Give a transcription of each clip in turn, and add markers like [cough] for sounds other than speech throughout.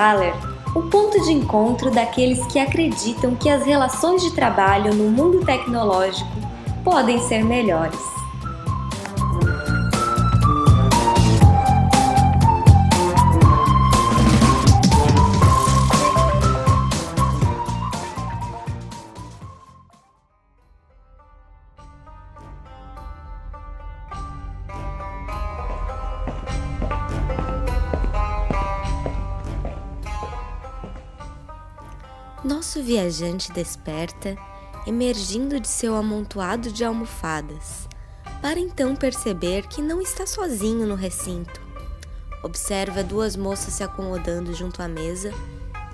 Thaler, o ponto de encontro daqueles que acreditam que as relações de trabalho no mundo tecnológico podem ser melhores. Nosso viajante desperta, emergindo de seu amontoado de almofadas, para então perceber que não está sozinho no recinto. Observa duas moças se acomodando junto à mesa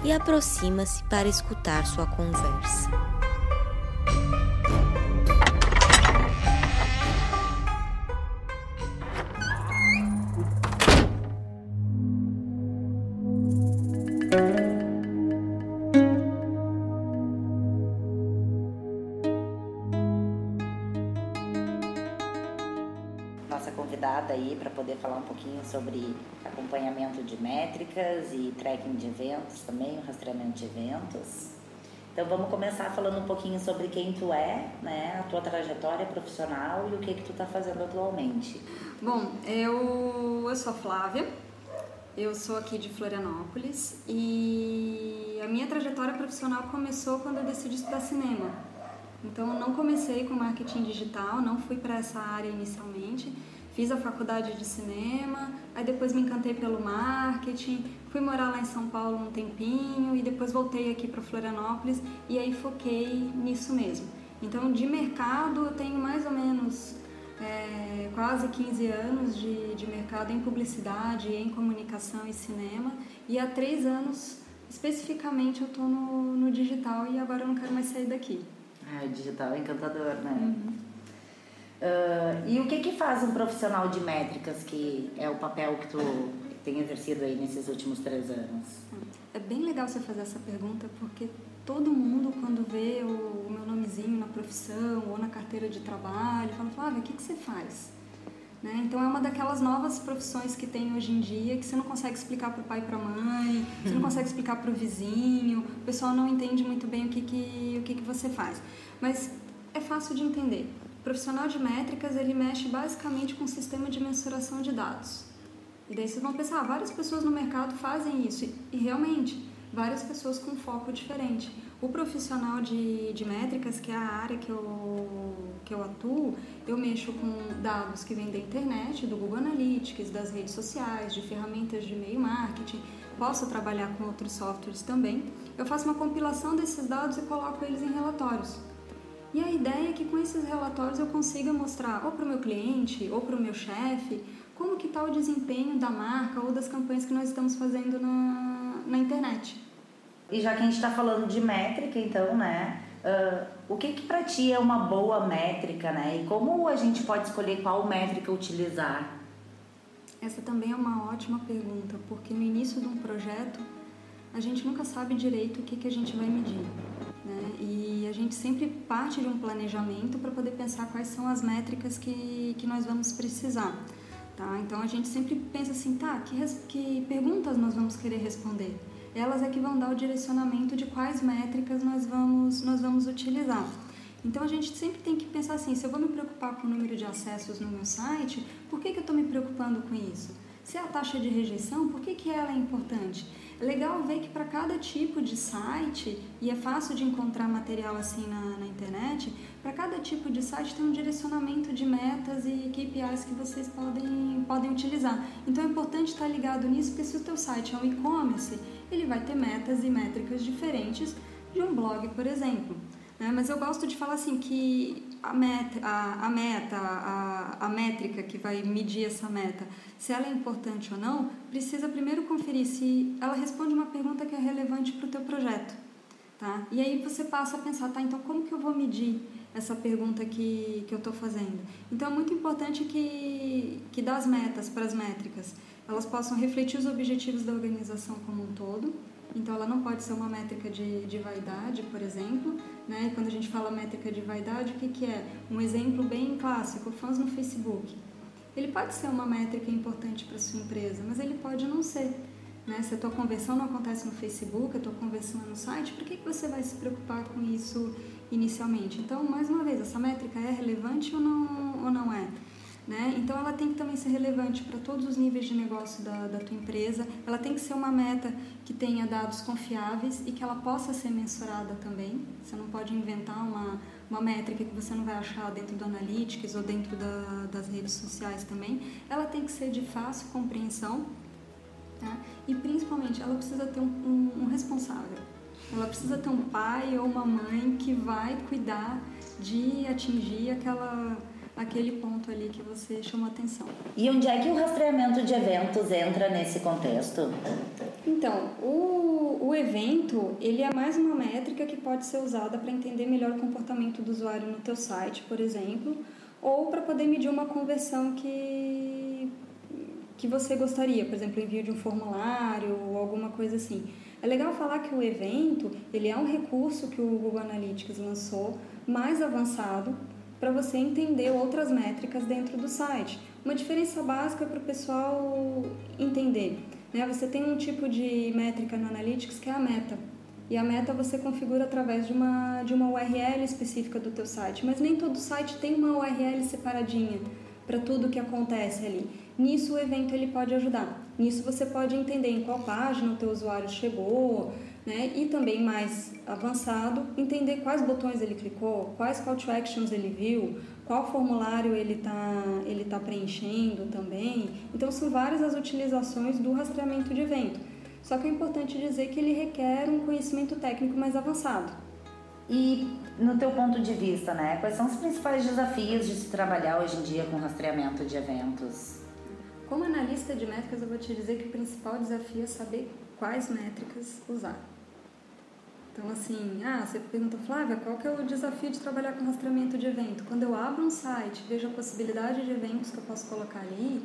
e aproxima-se para escutar sua conversa. Convidada aí para poder falar um pouquinho sobre acompanhamento de métricas e tracking de eventos também, o rastreamento de eventos. Então vamos começar falando um pouquinho sobre quem tu é, né, a tua trajetória profissional e o que que tu está fazendo atualmente. Bom, eu, eu sou a Flávia, eu sou aqui de Florianópolis e a minha trajetória profissional começou quando eu decidi estudar cinema. Então eu não comecei com marketing digital, não fui para essa área inicialmente. Fiz a faculdade de cinema, aí depois me encantei pelo marketing, fui morar lá em São Paulo um tempinho e depois voltei aqui para Florianópolis e aí foquei nisso mesmo. Então, de mercado, eu tenho mais ou menos é, quase 15 anos de, de mercado em publicidade, em comunicação e cinema, e há três anos especificamente eu estou no, no digital e agora eu não quero mais sair daqui. Ah, o digital é encantador, né? Uhum. Uh, e o que que faz um profissional de métricas, que é o papel que tu tem exercido aí nesses últimos três anos? É bem legal você fazer essa pergunta, porque todo mundo, quando vê o, meu nomezinho na profissão ou na carteira de trabalho, fala, Flávia, o que, que você faz? Né? Então é uma daquelas novas profissões que tem hoje em dia que você não consegue explicar para o pai e para a mãe, você não [laughs] consegue explicar para o vizinho, o pessoal não entende muito bem o que, que, o que, que você faz. Mas é fácil de entender profissional de métricas ele mexe basicamente com o sistema de mensuração de dados. E daí vocês vão pensar, ah, várias pessoas no mercado fazem isso. E realmente, várias pessoas com foco diferente. O profissional de, de métricas, que é a área que eu, que eu atuo, eu mexo com dados que vêm da internet, do Google Analytics, das redes sociais, de ferramentas de e-mail marketing. Posso trabalhar com outros softwares também. Eu faço uma compilação desses dados e coloco eles em relatórios. E a ideia é que com esses relatórios eu consiga mostrar ou para o meu cliente ou para o meu chefe como que está o desempenho da marca ou das campanhas que nós estamos fazendo na, na internet. E já que a gente está falando de métrica, então, né? Uh, o que que para ti é uma boa métrica, né? E como a gente pode escolher qual métrica utilizar? Essa também é uma ótima pergunta, porque no início de um projeto a gente nunca sabe direito o que, que a gente vai medir. Né? E a gente sempre parte de um planejamento para poder pensar quais são as métricas que, que nós vamos precisar. Tá? Então a gente sempre pensa assim, tá, que, que perguntas nós vamos querer responder? Elas é que vão dar o direcionamento de quais métricas nós vamos, nós vamos utilizar. Então a gente sempre tem que pensar assim, se eu vou me preocupar com o número de acessos no meu site, por que, que eu estou me preocupando com isso? Se é a taxa de rejeição, por que, que ela é importante? É legal ver que para cada tipo de site, e é fácil de encontrar material assim na, na internet, para cada tipo de site tem um direcionamento de metas e KPIs que vocês podem, podem utilizar. Então é importante estar ligado nisso, porque se o teu site é um e-commerce, ele vai ter metas e métricas diferentes de um blog, por exemplo. Né? Mas eu gosto de falar assim que a meta, a, a meta, a, a métrica que vai medir essa meta, se ela é importante ou não, precisa primeiro conferir se ela responde uma pergunta que é relevante para o teu projeto. Tá? E aí você passa a pensar, tá, então como que eu vou medir essa pergunta que, que eu estou fazendo? Então é muito importante que, que das metas para as métricas, elas possam refletir os objetivos da organização como um todo, então, ela não pode ser uma métrica de, de vaidade, por exemplo. Né? E quando a gente fala métrica de vaidade, o que, que é? Um exemplo bem clássico, fãs no Facebook. Ele pode ser uma métrica importante para sua empresa, mas ele pode não ser. Né? Se a tua conversão não acontece no Facebook, a tua conversão é no site, por que, que você vai se preocupar com isso inicialmente? Então, mais uma vez, essa métrica é relevante ou não, ou não é? Né? Então, ela tem que também ser relevante para todos os níveis de negócio da, da tua empresa. Ela tem que ser uma meta que tenha dados confiáveis e que ela possa ser mensurada também. Você não pode inventar uma, uma métrica que você não vai achar dentro do Analytics ou dentro da, das redes sociais também. Ela tem que ser de fácil compreensão tá? e, principalmente, ela precisa ter um, um, um responsável. Ela precisa ter um pai ou uma mãe que vai cuidar de atingir aquela aquele ponto ali que você chamou atenção. E onde é que o rastreamento de eventos entra nesse contexto? Então, o, o evento, ele é mais uma métrica que pode ser usada para entender melhor o comportamento do usuário no teu site, por exemplo, ou para poder medir uma conversão que, que você gostaria, por exemplo, envio de um formulário ou alguma coisa assim. É legal falar que o evento, ele é um recurso que o Google Analytics lançou, mais avançado, para você entender outras métricas dentro do site. Uma diferença básica para o pessoal entender. Né? Você tem um tipo de métrica no Analytics que é a meta. E a meta você configura através de uma, de uma URL específica do teu site. Mas nem todo site tem uma URL separadinha para tudo que acontece ali. Nisso o evento ele pode ajudar. Nisso você pode entender em qual página o teu usuário chegou, né? E também mais avançado, entender quais botões ele clicou, quais call to actions ele viu, qual formulário ele está ele tá preenchendo também. Então são várias as utilizações do rastreamento de evento. Só que é importante dizer que ele requer um conhecimento técnico mais avançado. E no teu ponto de vista, né, quais são os principais desafios de se trabalhar hoje em dia com rastreamento de eventos? Como analista de métricas, eu vou te dizer que o principal desafio é saber quais métricas usar. Então, assim, ah, você pergunta, Flávia, qual que é o desafio de trabalhar com rastreamento de evento? Quando eu abro um site, vejo a possibilidade de eventos que eu posso colocar ali,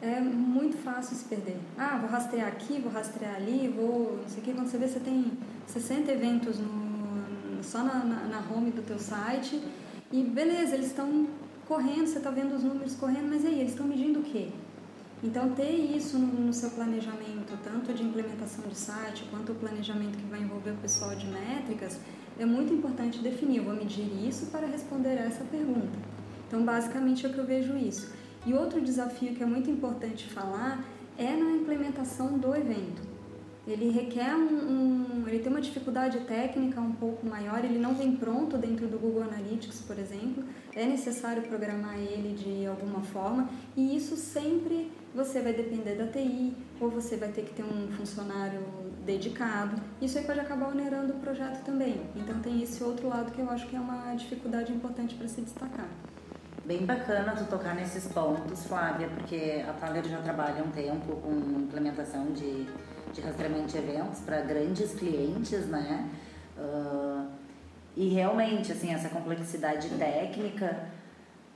é muito fácil se perder. Ah, vou rastrear aqui, vou rastrear ali, vou não sei o que. Quando você vê, você tem 60 eventos no, só na, na, na home do teu site e beleza, eles estão correndo, você está vendo os números correndo, mas e aí, eles estão medindo o quê? Então, ter isso no, seu planejamento, tanto de implementação de site, quanto o planejamento que vai envolver o pessoal de métricas, é muito importante definir. Eu vou medir isso para responder essa pergunta. Então, basicamente, é o que eu vejo isso. E outro desafio que é muito importante falar é na implementação do evento. Ele requer um, um, ele tem uma dificuldade técnica um pouco maior, ele não vem pronto dentro do Google Analytics, por exemplo. É necessário programar ele de alguma forma e isso sempre você vai depender da TI ou você vai ter que ter um funcionário dedicado. Isso aí pode acabar onerando o projeto também. Então tem esse outro lado que eu acho que é uma dificuldade importante para se destacar. Bem bacana tu tocar nesses pontos, Flávia, porque a Thaler já trabalha um tempo com implementação de, de rastreamento de eventos para grandes clientes, né? Uh, e realmente, assim, essa complexidade técnica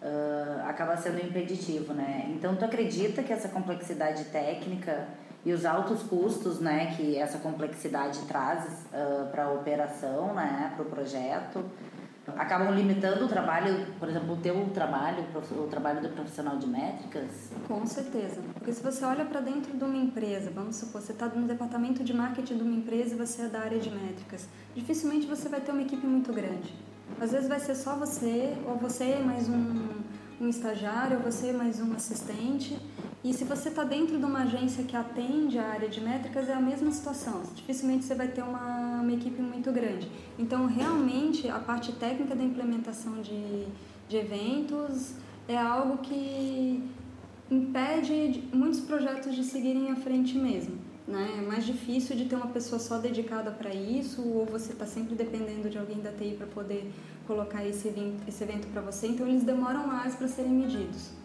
uh, acaba sendo impeditivo, né? Então, tu acredita que essa complexidade técnica e os altos custos, né, que essa complexidade traz uh, para a operação, né, para o projeto, acabam limitando o trabalho, por exemplo, o teu trabalho, o trabalho do profissional de métricas? Com certeza, porque se você olha para dentro de uma empresa, vamos supor, você está no departamento de marketing de uma empresa e você é da área de métricas, dificilmente você vai ter uma equipe muito grande. Às vezes vai ser só você, ou você mais um, um estagiário, ou você mais um assistente. E se você está dentro de uma agência que atende a área de métricas, é a mesma situação. Dificilmente você vai ter uma, uma equipe muito grande. Então, realmente, a parte técnica da implementação de, de eventos é algo que impede muitos projetos de seguirem à frente mesmo. Né? É mais difícil de ter uma pessoa só dedicada para isso, ou você está sempre dependendo de alguém da TI para poder colocar esse evento, esse evento para você, então eles demoram mais para serem medidos.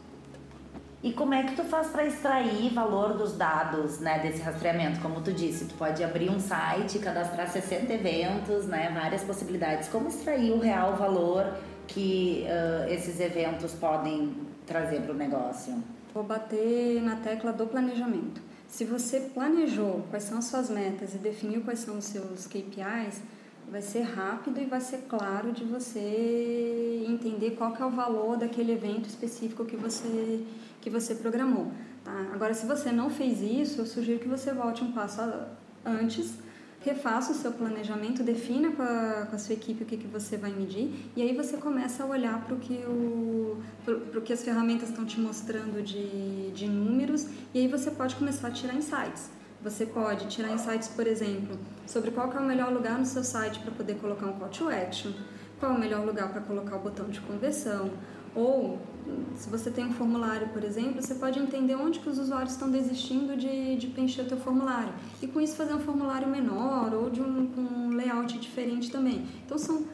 E como é que tu faz para extrair valor dos dados, né, desse rastreamento? Como tu disse, tu pode abrir um site, cadastrar 60 eventos, né, várias possibilidades. Como extrair o real valor que uh, esses eventos podem trazer para o negócio? Vou bater na tecla do planejamento. Se você planejou quais são as suas metas e definiu quais são os seus KPIs, vai ser rápido e vai ser claro de você entender qual é o valor daquele evento específico que você que você programou. Tá? Agora, se você não fez isso, eu sugiro que você volte um passo antes, refaça o seu planejamento, defina com a, com a sua equipe o que, que você vai medir e aí você começa a olhar para o que, o, pro, que as ferramentas estão te mostrando de, de números e aí você pode começar a tirar insights. Você pode tirar insights, por exemplo, sobre qual é o melhor lugar no seu site para poder colocar um call to action, qual é o melhor lugar para colocar o botão de conversão, ou se você tem um formulário, por exemplo, você pode entender onde que os usuários estão desistindo de, de preencher o teu formulário e com isso fazer um formulário menor ou de um, um layout diferente também. Então são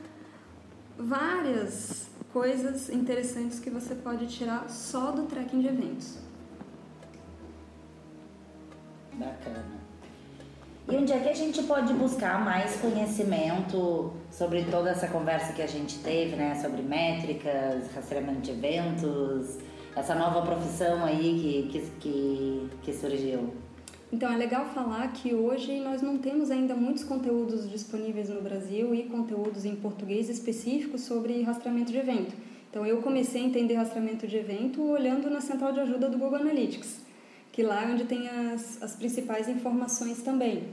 várias coisas interessantes que você pode tirar só do tracking de eventos. Bacana. E onde é que a gente pode buscar mais conhecimento sobre toda essa conversa que a gente teve, né? Sobre métricas, rastreamento de eventos, essa nova profissão aí que, que, que, surgiu? Então é legal falar que hoje nós não temos ainda muitos conteúdos disponíveis no Brasil e conteúdos em português específicos sobre rastreamento de evento. Então eu comecei a entender rastreamento de evento olhando na central de ajuda do Google Analytics que lá é onde tem as, as principais informações também.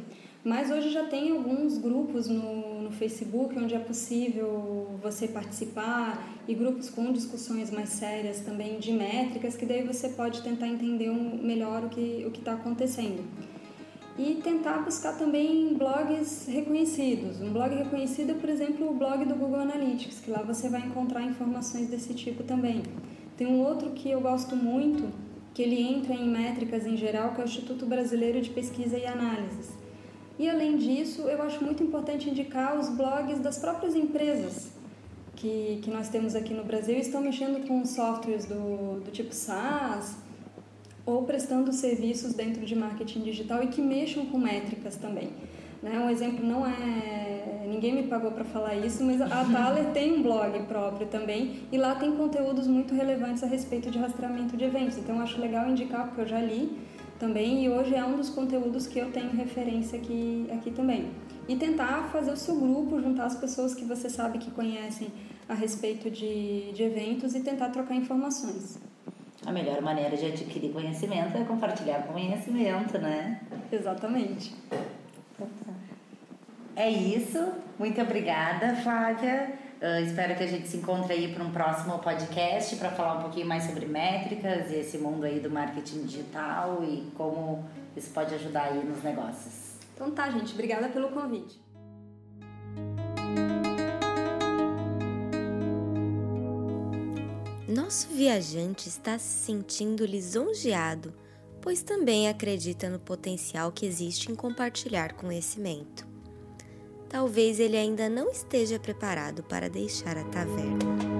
Mas hoje já tem alguns grupos no, no Facebook onde é possível você participar e grupos com discussões mais sérias também de métricas, que daí você pode tentar entender um, melhor o que o está acontecendo. E tentar buscar também blogs reconhecidos. Um blog reconhecido é, por exemplo, o blog do Google Analytics, que lá você vai encontrar informações desse tipo também. Tem um outro que eu gosto muito, que ele entra em métricas em geral, que é o Instituto Brasileiro de Pesquisa e Análises. E além disso, eu acho muito importante indicar os blogs das próprias empresas que, que nós temos aqui no Brasil e estão mexendo com softwares do, do tipo SaaS ou prestando serviços dentro de marketing digital e que mexam com métricas também. Né? Um exemplo não é. Ninguém me pagou para falar isso, mas a Thaler [laughs] tem um blog próprio também e lá tem conteúdos muito relevantes a respeito de rastreamento de eventos. Então acho legal indicar, porque eu já li também e hoje é um dos conteúdos que eu tenho referência aqui, aqui também. E tentar fazer o seu grupo, juntar as pessoas que você sabe que conhecem a respeito de, de eventos e tentar trocar informações. A melhor maneira de adquirir conhecimento é compartilhar conhecimento, né? Exatamente. É isso. Muito obrigada, Flávia. Uh, espero que a gente se encontre aí para um próximo podcast para falar um pouquinho mais sobre métricas e esse mundo aí do marketing digital e como isso pode ajudar aí nos negócios. Então tá, gente. Obrigada pelo convite. Nosso viajante está se sentindo lisonjeado pois também acredita no potencial que existe em compartilhar conhecimento. Talvez ele ainda não esteja preparado para deixar a taverna.